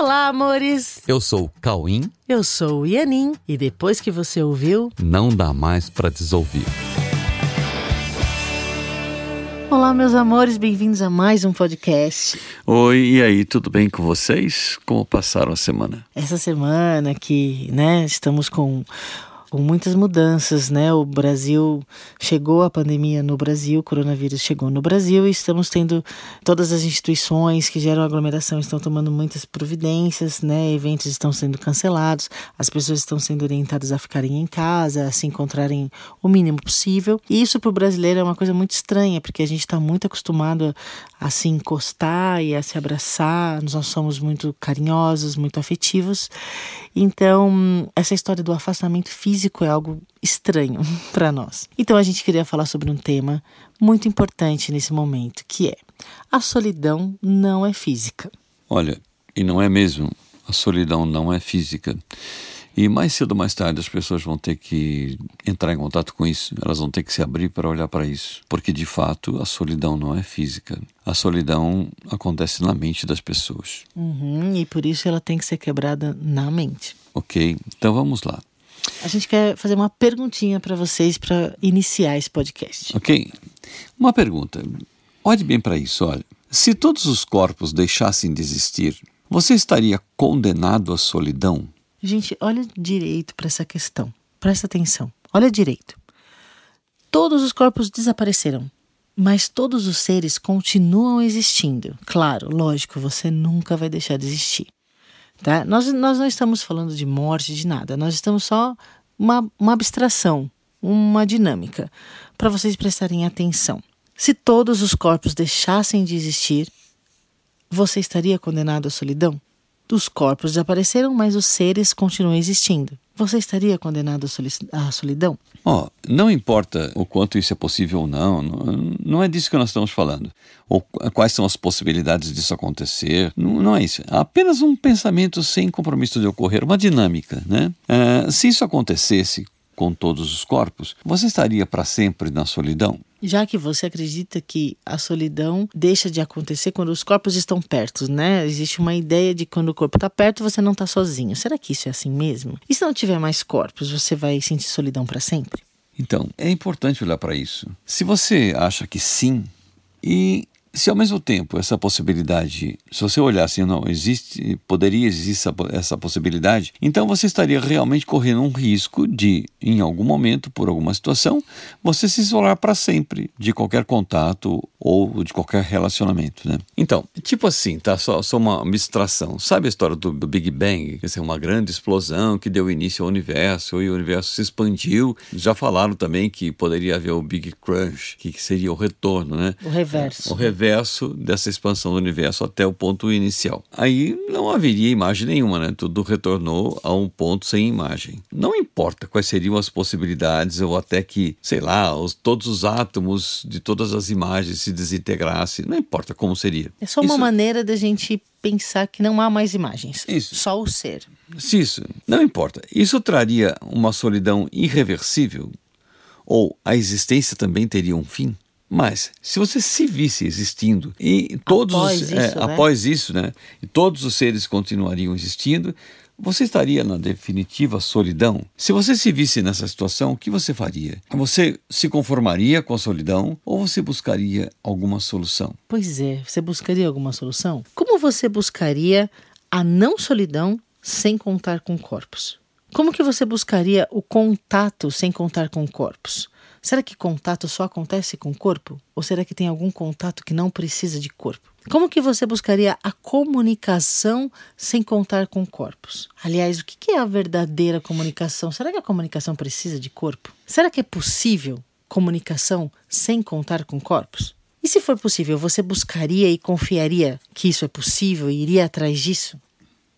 Olá, amores! Eu sou o Cauim. Eu sou o Ianin. E depois que você ouviu, Não dá mais pra desouvir. Olá, meus amores, bem-vindos a mais um podcast. Oi, e aí, tudo bem com vocês? Como passaram a semana? Essa semana que, né, estamos com, com muitas mudanças, né? O Brasil chegou a pandemia no Brasil, o coronavírus chegou no Brasil e estamos tendo todas as instituições que geram aglomeração estão tomando muitas providências, né? Eventos estão sendo cancelados, as pessoas estão sendo orientadas a ficarem em casa, a se encontrarem o mínimo possível. E isso para o brasileiro é uma coisa muito estranha, porque a gente está muito acostumado a, a se encostar e a se abraçar, nós somos muito carinhosos, muito afetivos. Então, essa história do afastamento físico é algo estranho para nós. Então, a gente queria falar sobre um tema muito importante nesse momento, que é a solidão não é física. Olha, e não é mesmo, a solidão não é física. E mais cedo ou mais tarde as pessoas vão ter que entrar em contato com isso, elas vão ter que se abrir para olhar para isso. Porque de fato a solidão não é física. A solidão acontece na mente das pessoas. Uhum, e por isso ela tem que ser quebrada na mente. Ok? Então vamos lá. A gente quer fazer uma perguntinha para vocês para iniciar esse podcast. Ok? Uma pergunta. Olhe bem para isso, olha. Se todos os corpos deixassem de existir, você estaria condenado à solidão? Gente, olha direito para essa questão. Presta atenção. Olha direito. Todos os corpos desapareceram, mas todos os seres continuam existindo. Claro, lógico, você nunca vai deixar de existir. Tá? Nós, nós não estamos falando de morte, de nada. Nós estamos só uma, uma abstração, uma dinâmica, para vocês prestarem atenção. Se todos os corpos deixassem de existir, você estaria condenado à solidão? Os corpos desapareceram, mas os seres continuam existindo. Você estaria condenado à soli- à solidão? Ó, não importa o quanto isso é possível ou não, não, é disso que nós estamos falando. Ou qu- quais são as possibilidades disso acontecer, não, não é isso. É apenas um pensamento sem compromisso de ocorrer, uma dinâmica, né? Ah, se isso acontecesse com todos os corpos, você estaria para sempre na solidão? Já que você acredita que a solidão deixa de acontecer quando os corpos estão perto, né? Existe uma ideia de quando o corpo está perto, você não está sozinho. Será que isso é assim mesmo? E se não tiver mais corpos, você vai sentir solidão para sempre? Então, é importante olhar para isso. Se você acha que sim, e se ao mesmo tempo essa possibilidade, se você olhar assim, não, existe, poderia existir essa, essa possibilidade, então você estaria realmente correndo um risco de, em algum momento, por alguma situação, você se isolar para sempre de qualquer contato ou de qualquer relacionamento, né? Então, tipo assim, tá? Só, só uma abstração. Sabe a história do, do Big Bang? Essa é uma grande explosão que deu início ao universo e o universo se expandiu. Já falaram também que poderia haver o Big Crunch, que seria o retorno, né? O reverso. O reverso dessa expansão do universo até o ponto inicial. Aí não haveria imagem nenhuma, né? Tudo retornou a um ponto sem imagem. Não importa quais seriam as possibilidades ou até que, sei lá, os, todos os átomos de todas as imagens se desintegrassem, não importa como seria. É só uma Isso- maneira da gente pensar que não há mais imagens. Isso. Só o ser. Se isso, não importa. Isso traria uma solidão irreversível? Ou a existência também teria um fim? Mas, se você se visse existindo e todos Após os, é, isso, né? após isso, né, e todos os seres continuariam existindo, você estaria na definitiva solidão? Se você se visse nessa situação, o que você faria? Você se conformaria com a solidão ou você buscaria alguma solução? Pois é, você buscaria alguma solução? Como você buscaria a não solidão sem contar com corpos? Como que você buscaria o contato sem contar com corpos? Será que contato só acontece com o corpo? Ou será que tem algum contato que não precisa de corpo? Como que você buscaria a comunicação sem contar com corpos? Aliás, o que é a verdadeira comunicação? Será que a comunicação precisa de corpo? Será que é possível comunicação sem contar com corpos? E se for possível, você buscaria e confiaria que isso é possível e iria atrás disso?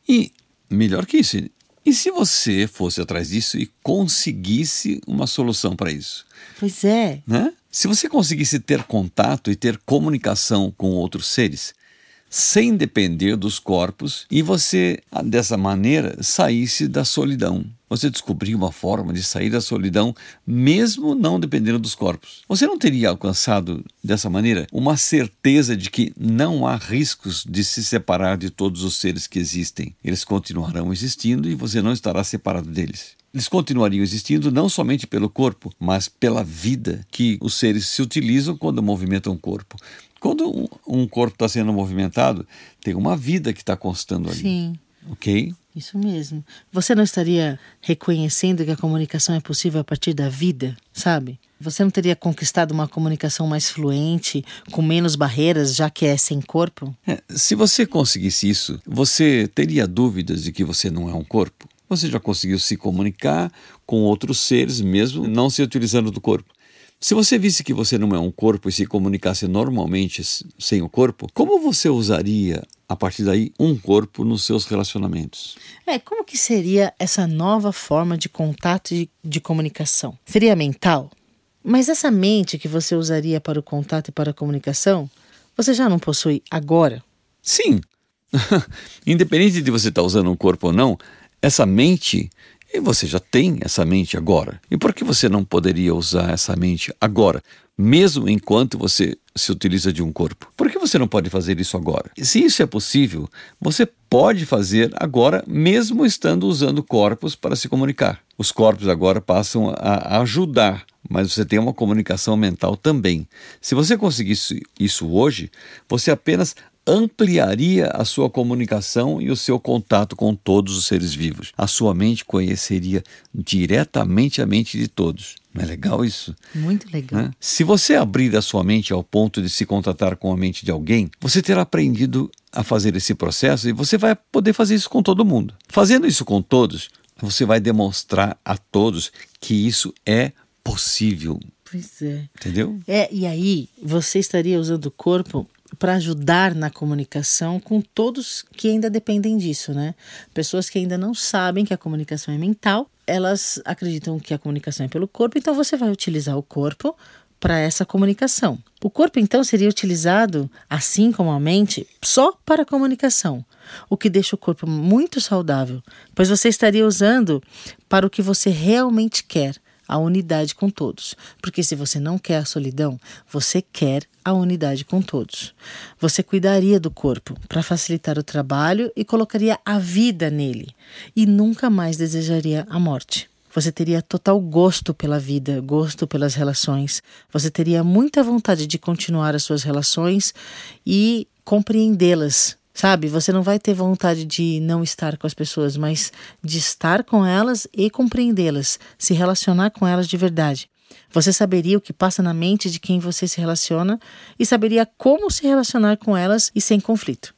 E melhor que isso, e se você fosse atrás disso e conseguisse uma solução para isso? Pois é. Né? Se você conseguisse ter contato e ter comunicação com outros seres, sem depender dos corpos, e você, dessa maneira, saísse da solidão. Você descobriu uma forma de sair da solidão, mesmo não dependendo dos corpos. Você não teria alcançado dessa maneira uma certeza de que não há riscos de se separar de todos os seres que existem. Eles continuarão existindo e você não estará separado deles. Eles continuariam existindo não somente pelo corpo, mas pela vida que os seres se utilizam quando movimentam o corpo. Quando um, um corpo está sendo movimentado, tem uma vida que está constando ali. Sim. Ok? Isso mesmo. Você não estaria reconhecendo que a comunicação é possível a partir da vida, sabe? Você não teria conquistado uma comunicação mais fluente, com menos barreiras, já que é sem corpo? É, se você conseguisse isso, você teria dúvidas de que você não é um corpo? Você já conseguiu se comunicar com outros seres, mesmo não se utilizando do corpo. Se você visse que você não é um corpo e se comunicasse normalmente sem o corpo, como você usaria a partir daí um corpo nos seus relacionamentos? É, como que seria essa nova forma de contato e de, de comunicação? Seria mental? Mas essa mente que você usaria para o contato e para a comunicação, você já não possui agora? Sim. Independente de você estar usando um corpo ou não, essa mente e você já tem essa mente agora. E por que você não poderia usar essa mente agora, mesmo enquanto você se utiliza de um corpo? Por que você não pode fazer isso agora? E se isso é possível, você pode fazer agora, mesmo estando usando corpos para se comunicar. Os corpos agora passam a ajudar mas você tem uma comunicação mental também. Se você conseguisse isso hoje, você apenas ampliaria a sua comunicação e o seu contato com todos os seres vivos. A sua mente conheceria diretamente a mente de todos. Não é legal isso? Muito legal. Né? Se você abrir a sua mente ao ponto de se contatar com a mente de alguém, você terá aprendido a fazer esse processo e você vai poder fazer isso com todo mundo. Fazendo isso com todos, você vai demonstrar a todos que isso é possível. Pois é. Entendeu? É, e aí você estaria usando o corpo para ajudar na comunicação com todos que ainda dependem disso, né? Pessoas que ainda não sabem que a comunicação é mental, elas acreditam que a comunicação é pelo corpo, então você vai utilizar o corpo para essa comunicação. O corpo então seria utilizado, assim como a mente, só para a comunicação, o que deixa o corpo muito saudável, pois você estaria usando para o que você realmente quer a unidade com todos. Porque se você não quer a solidão, você quer a unidade com todos. Você cuidaria do corpo para facilitar o trabalho e colocaria a vida nele, e nunca mais desejaria a morte. Você teria total gosto pela vida, gosto pelas relações. Você teria muita vontade de continuar as suas relações e compreendê-las Sabe, você não vai ter vontade de não estar com as pessoas, mas de estar com elas e compreendê-las, se relacionar com elas de verdade. Você saberia o que passa na mente de quem você se relaciona e saberia como se relacionar com elas e sem conflito.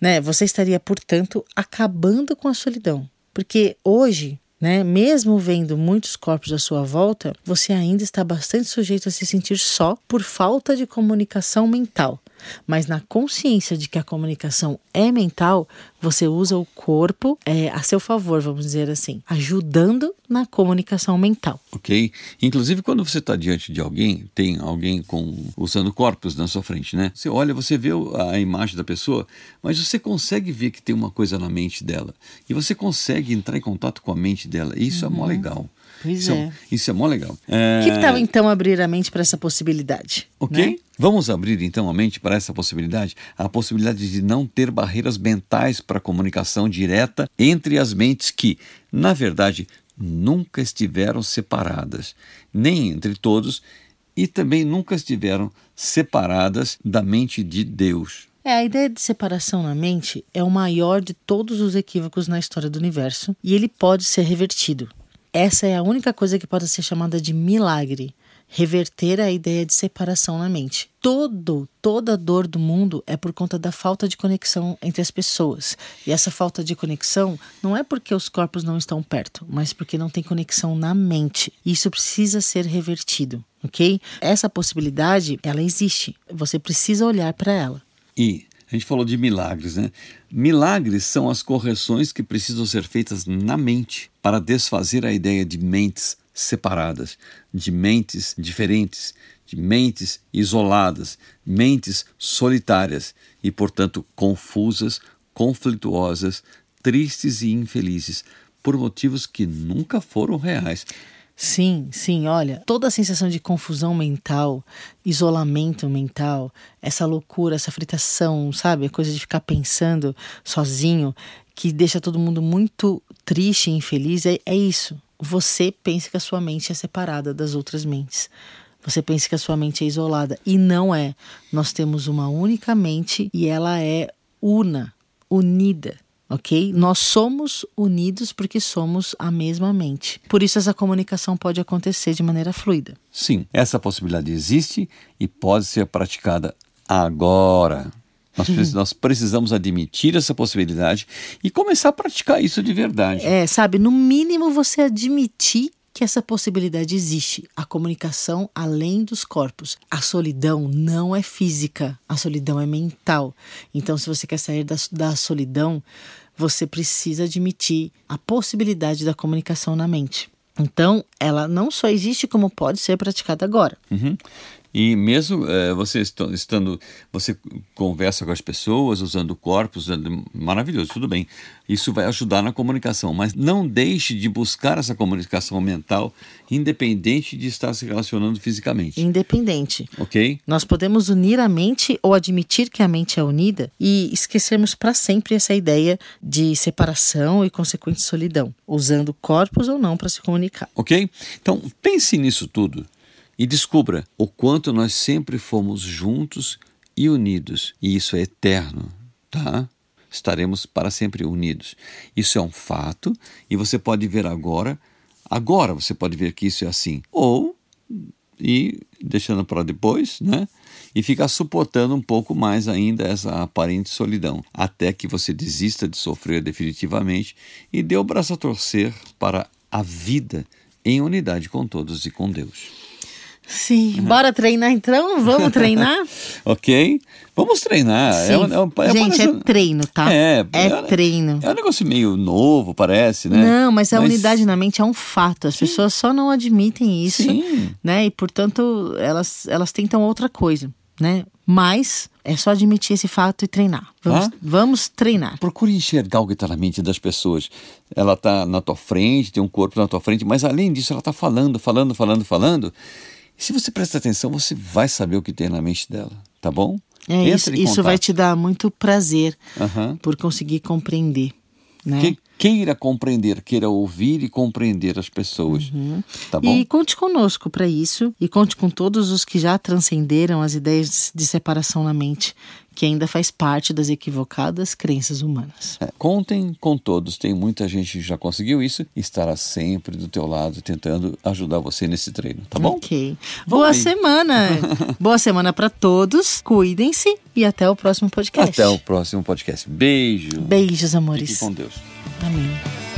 Né? Você estaria, portanto, acabando com a solidão. Porque hoje, né, mesmo vendo muitos corpos à sua volta, você ainda está bastante sujeito a se sentir só por falta de comunicação mental. Mas na consciência de que a comunicação é mental, você usa o corpo é, a seu favor, vamos dizer assim, ajudando na comunicação mental. Ok. Inclusive, quando você está diante de alguém, tem alguém com usando corpos na sua frente, né? Você olha, você vê a imagem da pessoa, mas você consegue ver que tem uma coisa na mente dela. E você consegue entrar em contato com a mente dela. E isso uhum. é mó legal. Pois isso é. é. Isso é mó legal. É... Que tal então abrir a mente para essa possibilidade? Ok. Né? Vamos abrir então a mente para essa possibilidade? A possibilidade de não ter barreiras mentais para a comunicação direta entre as mentes que, na verdade, nunca estiveram separadas, nem entre todos, e também nunca estiveram separadas da mente de Deus. É, a ideia de separação na mente é o maior de todos os equívocos na história do universo e ele pode ser revertido. Essa é a única coisa que pode ser chamada de milagre reverter a ideia de separação na mente. Todo, toda dor do mundo é por conta da falta de conexão entre as pessoas. E essa falta de conexão não é porque os corpos não estão perto, mas porque não tem conexão na mente. Isso precisa ser revertido, ok? Essa possibilidade, ela existe. Você precisa olhar para ela. E a gente falou de milagres, né? Milagres são as correções que precisam ser feitas na mente para desfazer a ideia de mentes separadas, de mentes diferentes, de mentes isoladas, mentes solitárias e, portanto, confusas, conflituosas, tristes e infelizes, por motivos que nunca foram reais. Sim, sim, olha, toda a sensação de confusão mental, isolamento mental, essa loucura, essa fritação, sabe? A coisa de ficar pensando sozinho, que deixa todo mundo muito triste e infeliz, é, é isso. Você pensa que a sua mente é separada das outras mentes. Você pensa que a sua mente é isolada. E não é. Nós temos uma única mente e ela é una, unida ok? Nós somos unidos porque somos a mesma mente. Por isso, essa comunicação pode acontecer de maneira fluida. Sim, essa possibilidade existe e pode ser praticada agora. Nós, nós, precisamos admitir essa possibilidade e começar a praticar isso de verdade. É, sabe, no mínimo você admitir que essa possibilidade existe, a comunicação além dos corpos. A solidão não é física, a solidão é mental. Então, se você quer sair da, da solidão, você precisa admitir a possibilidade da comunicação na mente. Então, ela não só existe, como pode ser praticada agora. Uhum. E mesmo é, você estando, você conversa com as pessoas usando corpos, maravilhoso, tudo bem. Isso vai ajudar na comunicação, mas não deixe de buscar essa comunicação mental, independente de estar se relacionando fisicamente. Independente. Ok? Nós podemos unir a mente ou admitir que a mente é unida e esquecermos para sempre essa ideia de separação e consequente solidão, usando corpos ou não para se comunicar. Ok? Então pense nisso tudo e descubra o quanto nós sempre fomos juntos e unidos, e isso é eterno, tá? Estaremos para sempre unidos. Isso é um fato e você pode ver agora, agora você pode ver que isso é assim. Ou e deixando para depois, né? E ficar suportando um pouco mais ainda essa aparente solidão, até que você desista de sofrer definitivamente e dê o braço a torcer para a vida em unidade com todos e com Deus. Sim, uhum. bora treinar então? Vamos treinar? ok, vamos treinar. É, um, é, é Gente, é treino, tá? É, é, é treino. É um negócio meio novo, parece, né? Não, mas a mas... unidade na mente é um fato. As Sim. pessoas só não admitem isso, Sim. né? E portanto elas, elas tentam outra coisa, né? Mas é só admitir esse fato e treinar. Vamos, ah? vamos treinar. Procure enxergar o que está na mente das pessoas. Ela está na tua frente, tem um corpo na tua frente, mas além disso, ela está falando, falando, falando, falando. Se você prestar atenção, você vai saber o que tem na mente dela, tá bom? É, isso, isso vai te dar muito prazer uhum. por conseguir compreender. Né? Que, queira compreender, queira ouvir e compreender as pessoas. Uhum. Tá bom? E conte conosco para isso e conte com todos os que já transcenderam as ideias de separação na mente, que ainda faz parte das equivocadas crenças humanas. É, contem com todos, tem muita gente que já conseguiu isso e estará sempre do teu lado tentando ajudar você nesse treino, tá bom? Ok. Boa aí. semana. Boa semana para todos. Cuidem-se e até o próximo podcast. Até o próximo podcast. Beijo. Beijos, amores. Fique com Deus. Amém.